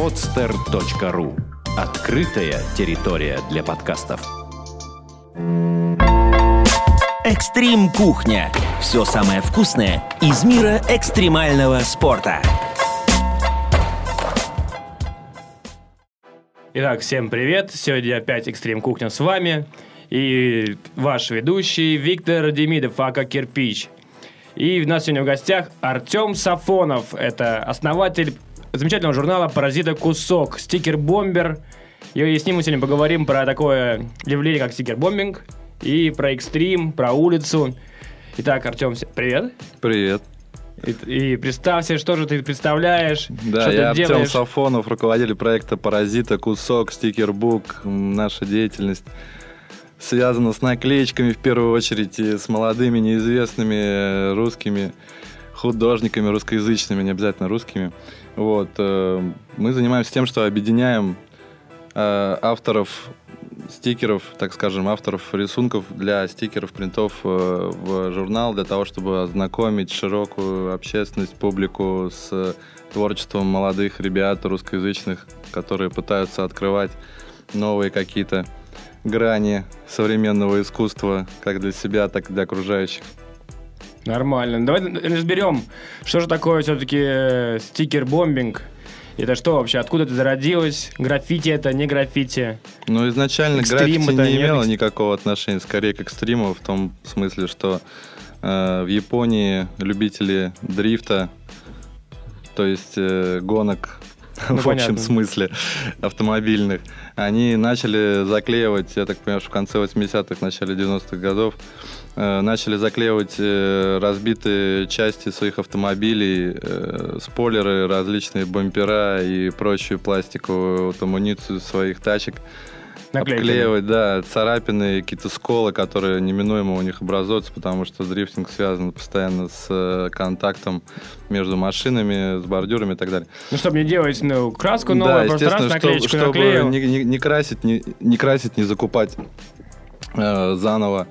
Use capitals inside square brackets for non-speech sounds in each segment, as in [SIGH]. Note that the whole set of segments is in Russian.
podster.ru Открытая территория для подкастов. Экстрим кухня. Все самое вкусное из мира экстремального спорта. Итак, всем привет. Сегодня опять Экстрим Кухня с вами. И ваш ведущий Виктор Демидов, ака Кирпич. И у нас сегодня в гостях Артем Сафонов. Это основатель замечательного журнала «Паразита Кусок», стикер-бомбер. И с ним мы сегодня поговорим про такое явление, как стикер-бомбинг, и про экстрим, про улицу. Итак, Артем, привет. Привет. И, и представься, что же ты представляешь, Да, что я ты Артем делаешь. Сафонов, руководитель проекта «Паразита», «Кусок», «Стикербук». Наша деятельность связана с наклеечками в первую очередь и с молодыми неизвестными э, русскими художниками, русскоязычными, не обязательно русскими. Вот. э, Мы занимаемся тем, что объединяем э, авторов стикеров, так скажем, авторов рисунков для стикеров, принтов э, в журнал для того, чтобы ознакомить широкую общественность, публику с творчеством молодых ребят русскоязычных, которые пытаются открывать новые какие-то грани современного искусства, как для себя, так и для окружающих. Нормально. Давай разберем, что же такое все-таки стикер-бомбинг. Это что вообще? Откуда это зародилось? Граффити это, не граффити? Ну, изначально Экстрим граффити это не имело экс- никакого отношения, скорее к экстриму, в том смысле, что э, в Японии любители дрифта, то есть э, гонок Ну, в общем понятно. смысле автомобильных, они начали заклеивать, я так понимаю, что в конце 80-х, начале 90-х годов, э, начали заклеивать э, разбитые части своих автомобилей, э, спойлеры, различные бампера и прочую пластиковую амуницию своих тачек. Наклейками. Обклеивать, да, царапины, какие-то сколы, которые неминуемо у них образуются, потому что дрифтинг связан постоянно с э, контактом между машинами, с бордюрами и так далее. Ну, чтобы не делать ну, краску новую, да, просто раз естественно, что- наклеечку чтобы наклеил. не, не- не красить, не, не красить, не закупать э, заново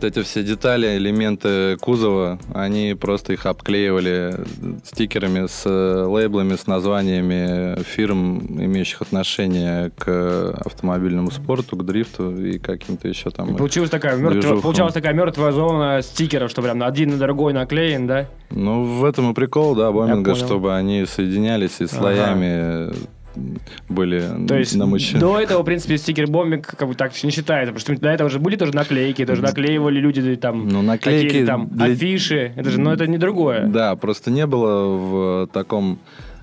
вот эти все детали, элементы кузова, они просто их обклеивали стикерами с э, лейблами, с названиями фирм, имеющих отношение к автомобильному спорту, к дрифту и каким-то еще там. Получилась такая, движухам. получалась такая мертвая зона стикеров, что прям один на другой наклеен, да? Ну, в этом и прикол, да, бомбинга, чтобы они соединялись и слоями были То есть намучены. до этого, в принципе, стикер-бомбинг как бы так не считается, потому что до этого же были тоже наклейки, тоже наклеивали люди там Ну, наклейки там для- афиши, это же, но это не другое. Да, просто не было в таком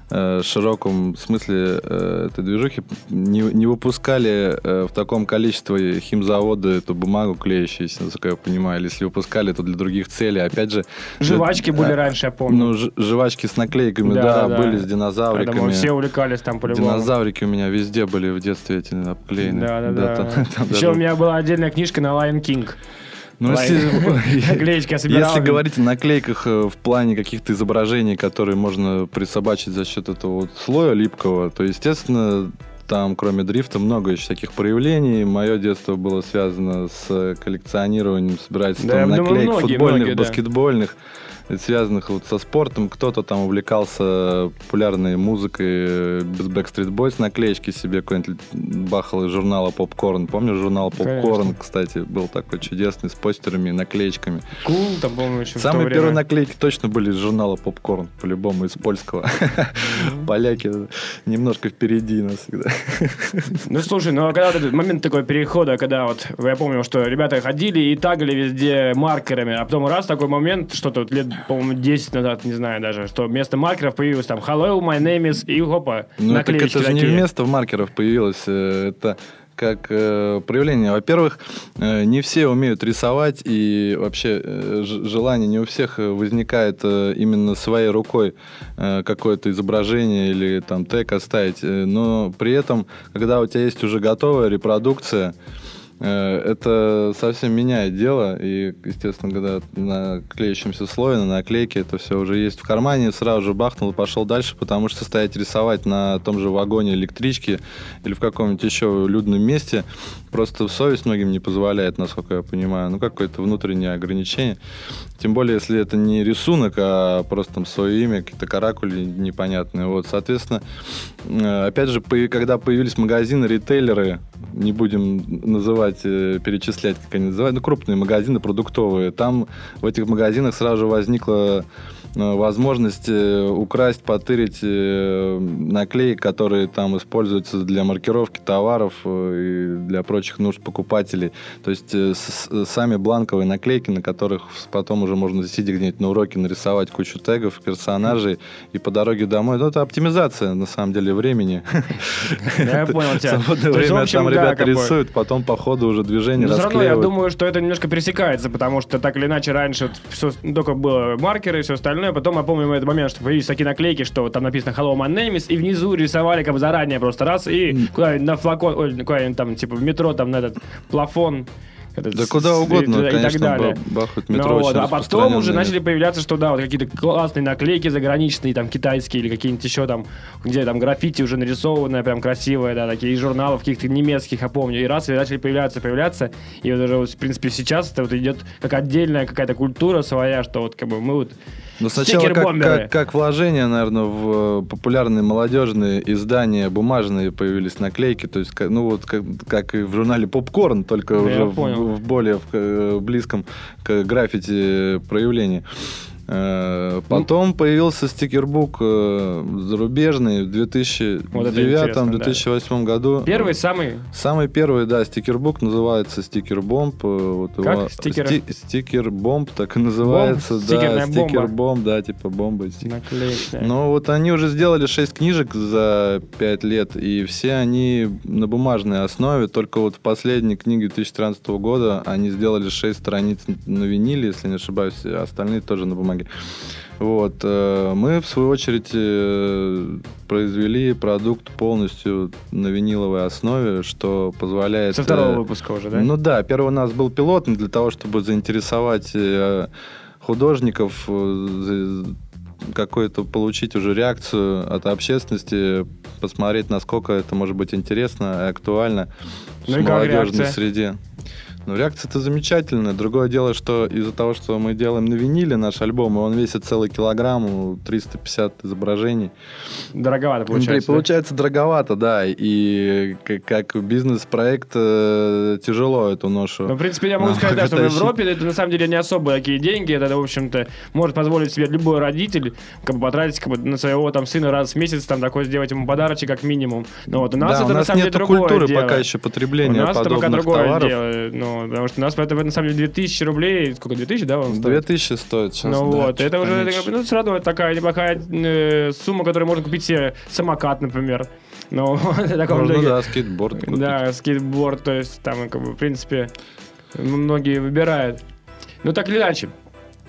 э, широком смысле э, этой движухи. Не, не выпускали э, в таком количестве химзаводы эту бумагу клеящуюся, насколько я понимаю. Или если выпускали, то для других целей. Опять же... Жвачки же- были э, раньше, я помню. Ну, ж- жвачки с наклейками, Да, да, да, да. были с Когда мы динозавриками. все увлекались там по-любому. Динозаврики у меня везде были в детстве эти обклеены. Да, да, да. там- там Еще даже- у меня была отдельная книжка на Lion King. Ну, если, [LAUGHS] Наклеечки говорить о наклейках э, в плане каких-то изображений, которые можно присобачить за счет этого вот слоя липкого, то, естественно, там, кроме дрифта, много еще всяких проявлений. Мое детство было связано с коллекционированием, собирательством Да, думаю, наклеек многие, футбольных, многие, баскетбольных, связанных вот со спортом. Кто-то там увлекался популярной музыкой, э, без Backstreet Boys наклеечки себе какой-нибудь бахал из журнала «Попкорн». Помню журнал «Попкорн», Конечно. кстати, был такой чудесный, с постерами и наклеечками. Кул, там, помню, еще в то Самые время. первые наклейки точно были из журнала Попкорн, по-любому из польского. [LAUGHS] Поляки немножко впереди нас всегда. [LAUGHS] Ну, слушай, ну, а когда этот момент такой перехода, когда вот, я помню, что ребята ходили и тагали везде маркерами, а потом раз такой момент, что-то лет, по-моему, 10 назад, не знаю даже, что вместо маркеров появилось там «Hello, my name is...» и хопа, Ну, так это же не такие. вместо маркеров появилось. э, Это как э, проявление. Во-первых, э, не все умеют рисовать, и вообще э, желание не у всех э, возникает э, именно своей рукой э, какое-то изображение или там тег оставить. Э, Но при этом, когда у тебя есть уже готовая репродукция, э, это совсем меняет дело. И, естественно, когда на клеящемся слое, на наклейке это все уже есть в кармане, сразу же бахнул и пошел дальше, потому что стоять рисовать на том же вагоне электрички или в каком-нибудь еще людном месте, просто совесть многим не позволяет, насколько я понимаю. Ну, какое-то внутреннее ограничение. Тем более, если это не рисунок, а просто там свое имя, какие-то каракули непонятные. Вот, соответственно, э, опять же, когда появились магазины, ритейлеры, не будем называть, э, перечислять, как они называют, ну, крупные магазины продуктовые, там в этих магазинах сразу же возникла возможность э, украсть, потырить э, наклеек, которые там используются для маркировки товаров э, и для прочих нужд покупателей. То есть э, сами бланковые наклейки, на которых потом уже можно сидя где-нибудь на уроке нарисовать кучу тегов, персонажей и по дороге домой. Ну, это оптимизация, на самом деле, времени. Я понял тебя. [LAUGHS] Свободное время там ребята рисуют, потом по ходу уже движение Но все равно я думаю, что это немножко пересекается, потому что так или иначе раньше только было маркеры и все остальное. Потом я помню этот момент, что появились такие наклейки, что вот там написано Hello, my name is, и внизу рисовали как бы заранее просто раз, и куда-нибудь на флакон, ой, куда-нибудь там, типа в метро, там на этот плафон. этот Да куда угодно, и так конечно, далее. ба- бахают Ну метро вот, очень а потом уже начали появляться, что да, вот какие-то классные наклейки заграничные, там китайские или какие-нибудь еще там, где там граффити уже нарисованное, прям красивое, да, такие из журналов каких-то немецких, я помню. И раз и начали появляться, появляться. И вот уже, вот, в принципе, сейчас это вот идет как отдельная какая-то культура своя, что вот как бы мы вот Ну, сначала как, как, как вложение, наверное, в э, популярные молодежные издания бумажные появились наклейки, то есть, ну вот как, как и в журнале Попкорн, только Да, уже в, в более в, э, близком к граффити проявлении. Э, Потом появился стикербук э, зарубежный в Вот это интересно, да. 2009-2008 году. первый самый Самый первый, да, стикербук называется стикербомб. э, Вот Как? его- Стикеры? Сти- стикербомб, так и называется. Стикерная да, бомба. стикербомб, да, типа бомба. наклейка. Ну вот они уже сделали 6 книжек за 5 лет, и все они на бумажной основе, только вот в последней книге 2013 года они сделали 6 страниц на виниле, если не ошибаюсь, а остальные тоже на бумаге. Вот. э, Мы, в свою очередь, э, произвели продукт полностью на виниловой основе, что позволяет... Со второго э, выпуска уже, да? Ну да, первый у нас был пилотный для того, чтобы заинтересовать художников, какую-то получить уже реакцию от общественности, посмотреть, насколько это может быть интересно и актуально Ну в молодежной реакция? среде. Ну, реакция-то замечательная. Другое дело, что из-за того, что мы делаем на виниле наш альбом, и он весит целый килограмм, 350 изображений. Дороговато Ну, получается. да? Получается дороговато, да. И как, бизнес-проект э, тяжело эту ношу. Ну, в принципе, я могу Ну, сказать, да, что в? Европе это на самом деле не особо такие деньги. Это, в общем-то, может позволить себе любой родитель как бы потратить как бы, на своего там сына раз в месяц, там такой сделать ему подарочек как минимум. Ну вот у нас да, это у на нас самом нет деле другое культуры дело. пока еще У потребления нас это пока подобных другое товаров. дело. Ну, потому что у нас это на самом деле 2000 рублей. Сколько, 2000, да, он стоит? 2000 стоит сейчас. Ну да, вот, это уже, бы, ну, все равно это такая неплохая э, сумма, которой можно купить себе самокат, например. Ну, [LAUGHS] Можно, да, скейтборд купить. Да, скейтборд, то есть там, как бы, в принципе, многие выбирают. Ну, так или иначе.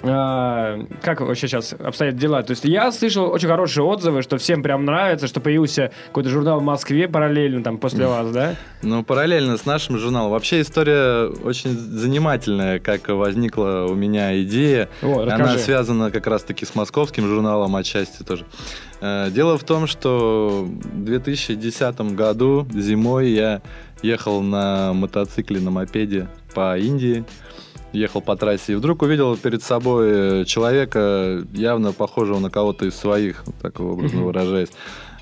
А, как вообще сейчас обстоят дела? То есть я слышал очень хорошие отзывы, что всем прям нравится, что появился какой-то журнал в Москве параллельно там после вас, да? Ну, параллельно с нашим журналом. Вообще история очень занимательная, как возникла у меня идея. О, Она связана как раз-таки с московским журналом отчасти тоже. Э, Дело в том, что в 2010 году зимой я ехал на мотоцикле, на мопеде по Индии. Ехал по трассе и вдруг увидел перед собой э, человека, явно похожего на кого-то из своих, так образно выражаясь,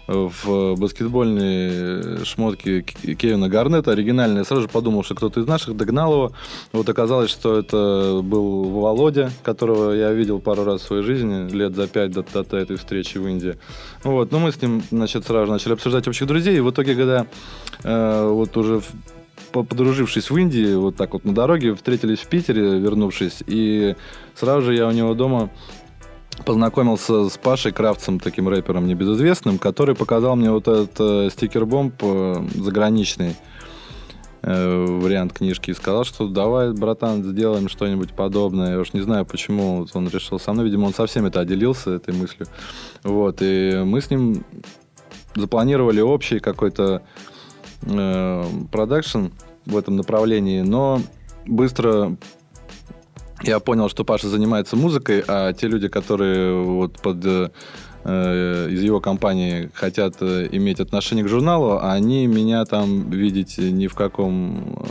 в баскетбольные шмотки К- Кевина Гарнета, оригинальные. Я сразу же подумал, что кто-то из наших догнал его. Вот оказалось, что это был Володя, которого я видел пару раз в своей жизни, лет за пять до, до этой встречи в Индии. Вот. Ну, мы с ним, значит, сразу же начали обсуждать общих друзей. И в итоге, когда э, вот уже подружившись в Индии, вот так вот на дороге, встретились в Питере, вернувшись, и сразу же я у него дома познакомился с Пашей Кравцем, таким рэпером небезызвестным, который показал мне вот этот э, стикер-бомб э, заграничный э, вариант книжки и сказал, что давай, братан, сделаем что-нибудь подобное. Я уж не знаю, почему вот он решил со мной. Видимо, он совсем это отделился, этой мыслью. Вот, и мы с ним запланировали общий какой-то продакшн в этом направлении, но быстро я понял, что Паша занимается музыкой, а те люди, которые вот под э, э, из его компании хотят э, иметь отношение к журналу, они меня там видеть ни в каком...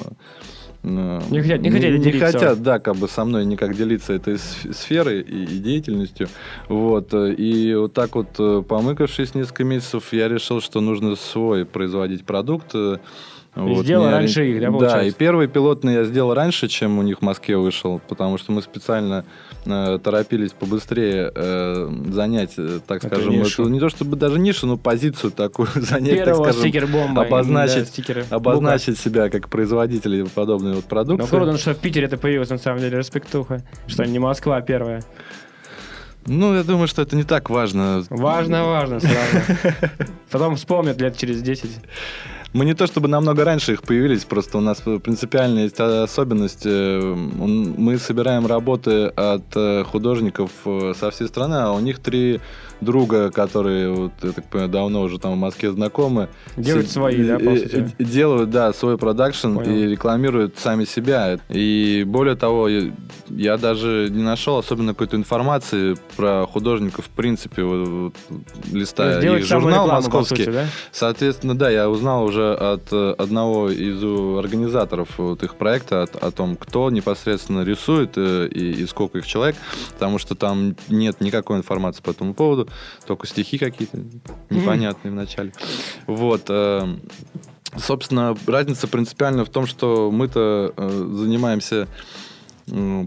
э, Не хотят- не хотели не делиться. хотят, да, как бы со мной никак делиться этой сферой и, и деятельностью. Вот. э, И вот так вот, э, помыкавшись несколько месяцев, я решил, что нужно свой производить продукт. Вот, сделал ори- раньше их, да, Да, и получается? первый пилотный я сделал раньше, чем у них в Москве вышел, потому что мы специально э, торопились побыстрее э, занять, э, так Эту скажем, нишу. эту- не то чтобы даже нишу, но позицию такую [LAUGHS] занять, так Первого скажем, стикер-бомба. обозначить, да, стикеры. обозначить себя как производителей подобной вот Ну, продукции. круто, что в Питере это появилось, на самом деле, респектуха. Что не Москва первая. Ну, я думаю, что это не так важно. Важно, важно сразу. [LAUGHS] Потом вспомнят лет через 10. Мы не то чтобы намного раньше их появились, просто у нас принципиальная есть особенность. э, Мы собираем работы от э, художников э, со всей страны, а у них три друга, которые, вот, я так понимаю, давно уже там в Москве знакомы. Делают Се- свои, да, по э, сути? э, Делают, да, свой продакшн и рекламируют сами себя. И более того, я, я даже не нашел особенно какой-то информации про художников в принципе, вот, вот, листая Делать их журнал рекламу, московский. сути, да? Соответственно, да, я узнал уже от э, одного из организаторов вот их проекта от- о, том, кто непосредственно рисует и, и сколько их человек, потому что там нет никакой информации по этому поводу, только стихи какие-то непонятные в начале. Вот. э, Собственно, разница принципиально в том, что мы-то э, занимаемся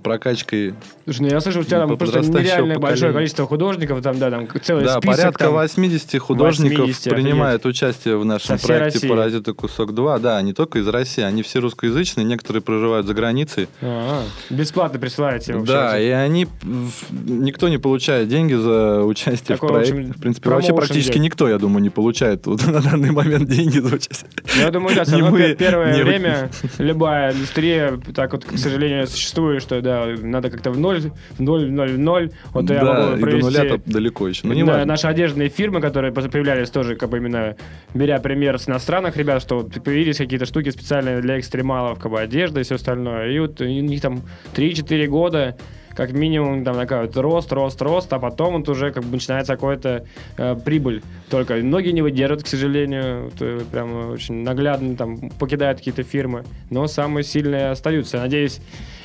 прокачкой Слушай, ну я слышал, у тебя там просто подрастающего нереально большое количество художников, там, да, там целый Да, список. порядка там. 80 художников 80, принимает участие в нашем Со всей проекте России. «Паразиты Кусок 2». Да, не только из России, они все русскоязычные, некоторые проживают за границей. А, бесплатно присылаете вообще. Да, и они, в- никто не получает деньги за участие Такой, в в проекте. общем, В принципе, вообще практически идет. никто, я думаю, не получает вот [LAUGHS] на данный момент деньги за участие. Я думаю, да, [LAUGHS] первое время любая индустрия так вот, к сожалению, существует, что да, надо как-то в ноль, в ноль, в ноль, в ноль. Вот я да, могу и до провести нуля-то далеко еще. Ну, не на- важно. наши одежные фирмы, которые появлялись тоже, как бы именно беря пример с иностранных ребят, что вот появились какие-то штуки специальные для экстремалов, как бы одежда и все остальное. И вот у них там 3-4 года как минимум там такая вот рост, рост, рост, а потом вот уже как бы начинается какая-то э, прибыль. Только многие не выдерживают, к сожалению, вот, э, прям очень наглядно там покидают какие-то фирмы, но самые сильные остаются. Я надеюсь,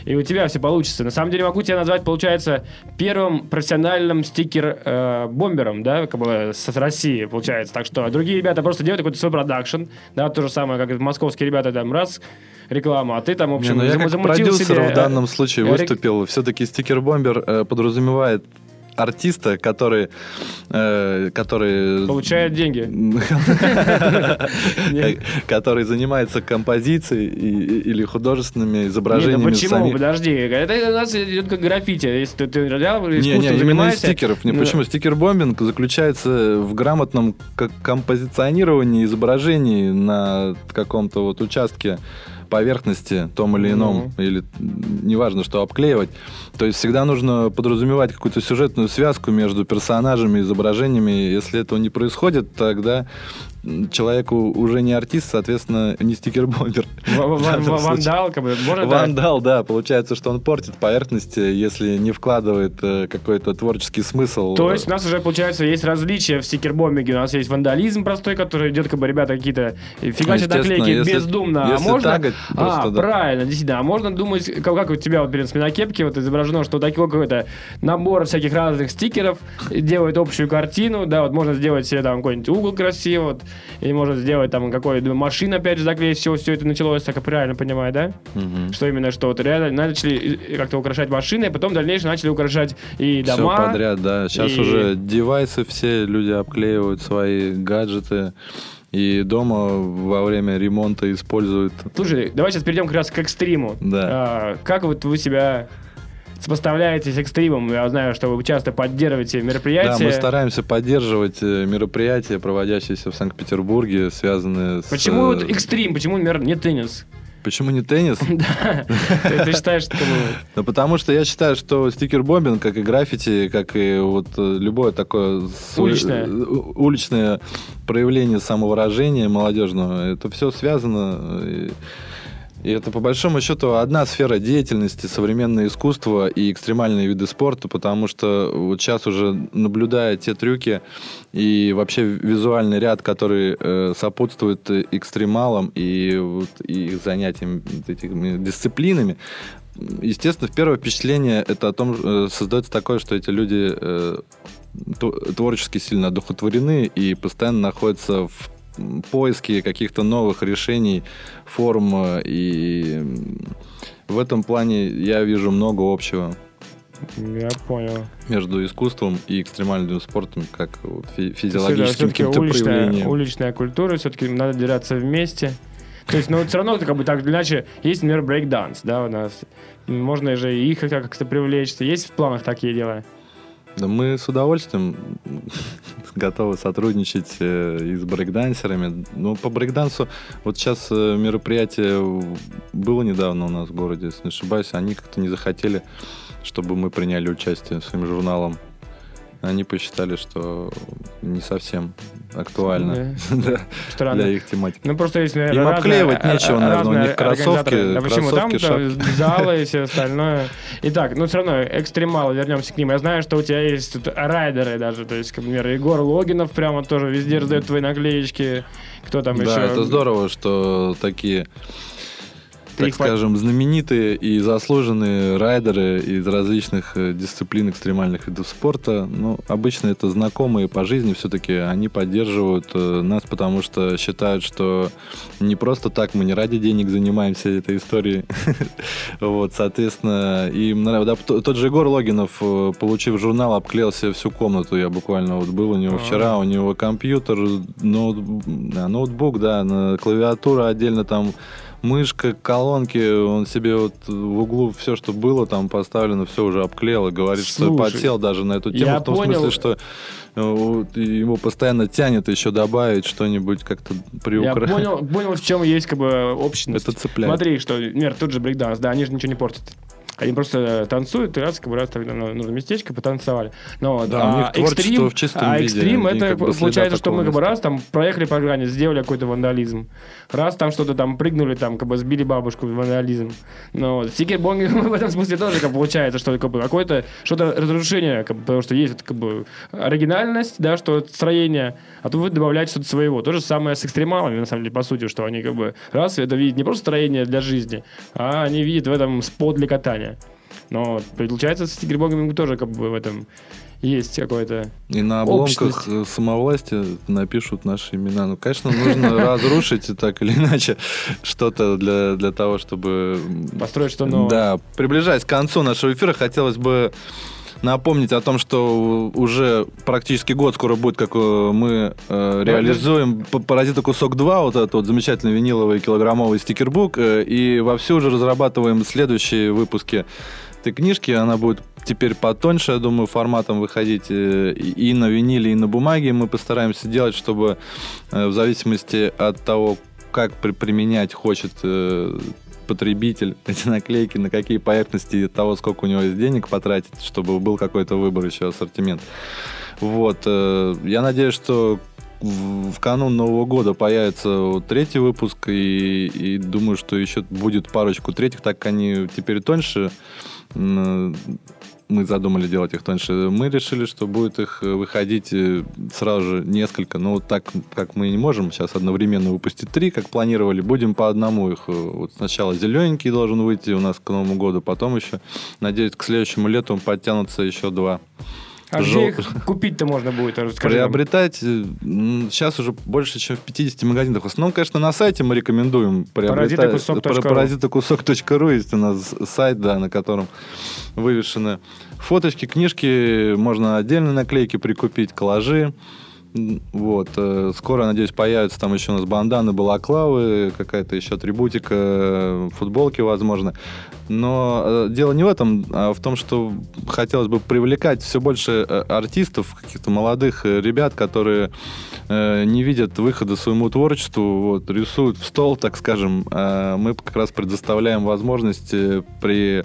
и у тебя все получится. На самом деле могу тебя назвать, получается, первым профессиональным стикер-бомбером, да, как бы с России, получается. Так что другие ребята просто делают какой-то свой продакшн, да, то же самое, как московские ребята, там, раз, реклама, а ты там, в Не, общем, ну я зам- как продюсер себе, в э, данном случае э, рек- выступил. Все-таки стикер-бомбер э, подразумевает артиста, который, э, который Получает деньги. [LAUGHS] который занимается композицией или художественными ну изображениями почему? Подожди. Это у нас идет как граффити. Если ты, Не, не, именно из стикеров. Ну, почему? Стикер-бомбинг заключается в грамотном композиционировании изображений на каком-то вот участке поверхности, том или ином, или м, неважно, что обклеивать. То есть всегда нужно подразумевать какую-то сюжетную связку между персонажами изображениями. Если этого не происходит, тогда человеку уже не артист, соответственно, не стикер-бомбер. [LAUGHS] Вандал, как бы, можно? Вандал, да, получается, что он портит поверхность, э, если не вкладывает э, какой-то творческий смысл. То есть у нас уже, получается, есть различия в стикербомбинге. У нас есть вандализм простой, который идет, как бы, ребята какие-то фигачат Естественно, наклейки бездумно. а можно... а, да. правильно, действительно. А можно думать, как, как у тебя, вот, принципе, на кепке вот изображено, что такой какой-то набор всяких разных стикеров делает общую картину, да, вот можно сделать себе там какой-нибудь угол красивый, вот, и можно сделать там какой-то машину, опять же, заклеить, все, все это началось, так я правильно понимаю, да? Мгм. Что именно, что вот реально начали как-то украшать машины, а потом в дальнейшем начали украшать и Все дома. подряд, да. Сейчас и- уже девайсы все люди обклеивают свои гаджеты. И дома во время ремонта используют. Слушай, давай сейчас перейдем как раз к экстриму. Да. А, как вот вы себя сопоставляете с экстримом? Я знаю, что вы часто поддерживаете Да, мероприятия. мы стараемся поддерживать э, мероприятия, проводящиеся в Санкт-Петербурге, связанные с... Почему вот э, экстрим? Почему, например, не теннис? Почему не теннис? [LAUGHS] Да. Ты считаешь, что... ну, [LAUGHS] потому что я считаю, что стикер-бомбинг, как и граффити, как и вот э, любое такое Уличное. уличное проявление самовыражения молодежного, это все связано. И это, по большому счету, одна сфера деятельности, современное искусство и экстремальные виды спорта, потому что вот сейчас уже, наблюдая те трюки и вообще визуальный ряд, который э, сопутствует экстремалам и, вот, и их занятиям этими дисциплинами, естественно, первое впечатление это о том, э, создается такое, что эти люди э, творчески сильно одухотворены и постоянно находятся в поиске каких-то новых решений, форм. Э, и в этом плане я вижу много общего. Я понял. Между искусством и экстремальным спортом, как вот физиологическим каким-то уличная, уличная культура, все-таки надо держаться вместе. То есть, ну, все равно, как бы так или иначе, есть, например, брейкданс, да, у нас. Можно же их как-то привлечь. Есть в планах такие дела? Да мы с удовольствием [LAUGHS] готовы сотрудничать э, и с брейкдансерами. Ну, по брейкдансу, вот сейчас э, мероприятие было недавно у нас в городе, если не ошибаюсь, они как-то не захотели, чтобы мы приняли участие своим журналом они посчитали, что не совсем актуально да. [LAUGHS] для их тематики. Ну, просто есть, наверное, Им разные, обклеивать нечего, наверное, у них кроссовки, да, почему? Там залы и [LAUGHS] все остальное. Итак, ну, все равно, экстремалы, вернемся к ним. Я знаю, что у тебя есть тут райдеры даже, то есть, например, Егор Логинов прямо тоже везде раздает твои наклеечки. Кто там еще? Да, это здорово, что такие так скажем, знаменитые и заслуженные райдеры из различных э, дисциплин экстремальных видов спорта. Ну, обычно это знакомые по жизни все-таки. Они поддерживают э, нас, потому что считают, что не просто так мы не ради денег занимаемся этой историей. [LAUGHS] Вот, соответственно, им нравится. Тот же Егор Логинов, э, получив журнал, обклеил себе всю комнату. Я буквально вот был у него вчера, у него компьютер, ноутбук, да, клавиатура отдельно там мышка, колонки, он себе вот в углу все, что было там поставлено, все уже обклеил и говорит, Слушай, что подсел даже на эту тему, в том понял. смысле, что э, его постоянно тянет еще добавить что-нибудь как-то приукрасить. Я понял, понял, в чем есть как бы общность. Это цепляет. Смотри, что, например, тут же брейкданс, да, они же ничего не портят. Они просто танцуют, и раз, как бы раз так, ну, нужно местечко, потанцевали. Но да, а, у них экстрим, в чистом а экстрим виде, это получается, что мы как бы раз там проехали по грани, сделали какой-то вандализм. Раз там что-то там прыгнули, там как бы сбили бабушку в вандализм. Но вот, стикербонги [LAUGHS] в этом смысле тоже как получается, что как бы какое-то что-то разрушение, как бы, потому что есть как бы оригинальность, да, что строение, а то вы добавляете что-то своего. То же самое с экстремалами, на самом деле, по сути, что они как бы раз это видят не просто строение для жизни, а они видят в этом спот для катания. Но получается, с Тигрбогами тоже как бы в этом есть какое-то И на обломках общность. самовластия напишут наши имена. Ну, конечно, нужно [LAUGHS] разрушить так или иначе что-то для, для того, чтобы... Построить что новое. Да. Приближаясь к концу нашего эфира, хотелось бы напомнить о том, что уже практически год скоро будет, как э, мы э, реализуем «Паразита кусок 2», вот этот вот замечательный виниловый килограммовый стикербук, э, и вовсю уже разрабатываем следующие выпуски этой книжки. Она будет теперь потоньше, я думаю, форматом выходить э, и на виниле, и на бумаге. Мы постараемся делать, чтобы э, в зависимости от того, как применять хочет э, потребитель [LAUGHS] эти наклейки, на какие поверхности и того, сколько у него есть денег потратить, чтобы был какой-то выбор еще ассортимент. Вот. Я надеюсь, что в канун Нового года появится третий выпуск, и, и думаю, что еще будет парочку третьих, так как они теперь тоньше мы задумали делать их тоньше. Мы решили, что будет их выходить э, сразу же несколько. Но вот так, как мы не можем сейчас одновременно выпустить три, как планировали, будем по одному их. Э, вот сначала зелененький должен выйти у нас к Новому году, потом еще, надеюсь, к следующему лету подтянутся еще два. А Жел... где их купить-то можно будет? Расскажи Приобретать нам. сейчас уже больше, чем в 50 магазинах. В основном, конечно, на сайте мы рекомендуем приобретать. Паразитокусок.ру есть у нас сайт, да, на котором вывешены фоточки, книжки, можно отдельно наклейки прикупить, коллажи. Вот. Э, скоро, надеюсь, появятся там еще у нас банданы, балаклавы, какая-то еще атрибутика, футболки, возможно. Но э, дело не в этом, а в том, что хотелось бы привлекать все больше э, артистов, каких-то молодых ребят, которые не видят выхода своему творчеству, вот, рисуют в стол, так скажем. Мы как раз предоставляем возможность при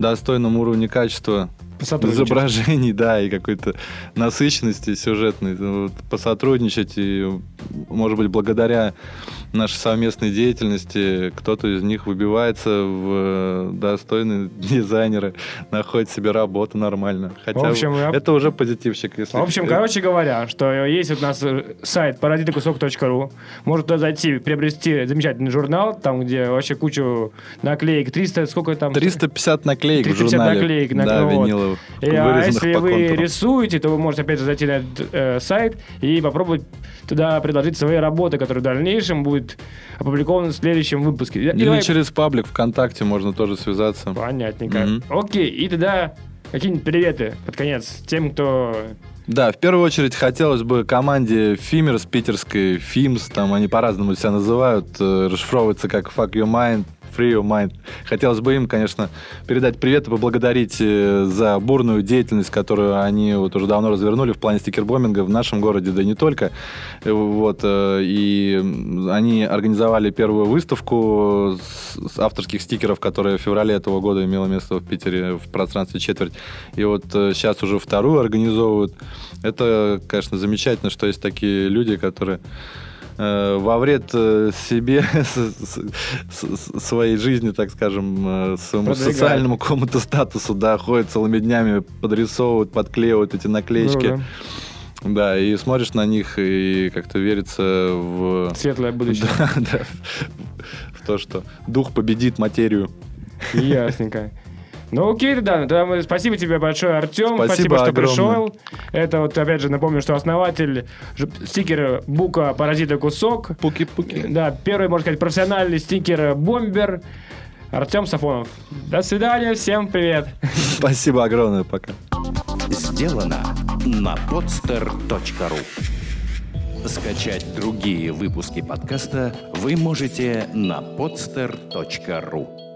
достойном уровне качества изображений, да, и какой-то насыщенности сюжетной, вот, посотрудничать и, может быть, благодаря нашей совместной деятельности кто-то из них выбивается в э, достойные дизайнеры, находит себе работу нормально. Хотя В общем, это уже позитивщик. Если В общем, короче говоря, что есть вот у нас э, сайт паразитокусок.ру. Можно туда зайти, приобрести замечательный журнал, там, где вообще кучу наклеек, 300, сколько там? 350 наклеек 350 в журнале. наклеек на- да, ну виниловых, И, а если вы рисуете, то вы можете опять же зайти на этот э, сайт и попробовать туда предложить свои работы, которые в дальнейшем будут опубликованы в следующем выпуске. Или давай- через паблик ВКонтакте можно тоже связаться. Понятненько. Мгм. Окей, и тогда какие-нибудь приветы под конец тем, кто... Да, в первую очередь хотелось бы команде Фимерс питерской, Фимс, там они по-разному себя называют, э, расшифровывается как Fuck Your Mind, Free Your Mind. Хотелось бы им, конечно, передать привет и поблагодарить э, за бурную деятельность, которую они вот уже давно развернули в плане стикербоминга в нашем городе, да и не только. Э, Вот, э, и они организовали первую выставку с, авторских стикеров, которая в феврале этого года имела место в Питере в пространстве четверть. И вот сейчас уже вторую организовывают. Это, конечно, замечательно, что есть такие люди, которые во вред э, себе, [LAUGHS] своей жизни, так скажем, э, своему социальному какому-то статусу, да, ходят целыми днями, подрисовывают, подклеивают эти наклеечки. Круто. Да, и смотришь на них, и как-то верится в... Светлое будущее. [LAUGHS] Да, да, в то, что дух победит материю. Ясненько. Ну окей, тогда, тогда мы- спасибо тебе большое, Артем. Спасибо что огромное. пришел. Это вот, опять же, напомню, что основатель стикера Бука Паразита Кусок. Пуки-пуки. Да, первый, можно сказать, профессиональный стикер Бомбер. Артем Сафонов. До свидания, всем привет. Спасибо огромное, пока. Сделано на podster.ru Скачать другие выпуски подкаста вы можете на podster.ru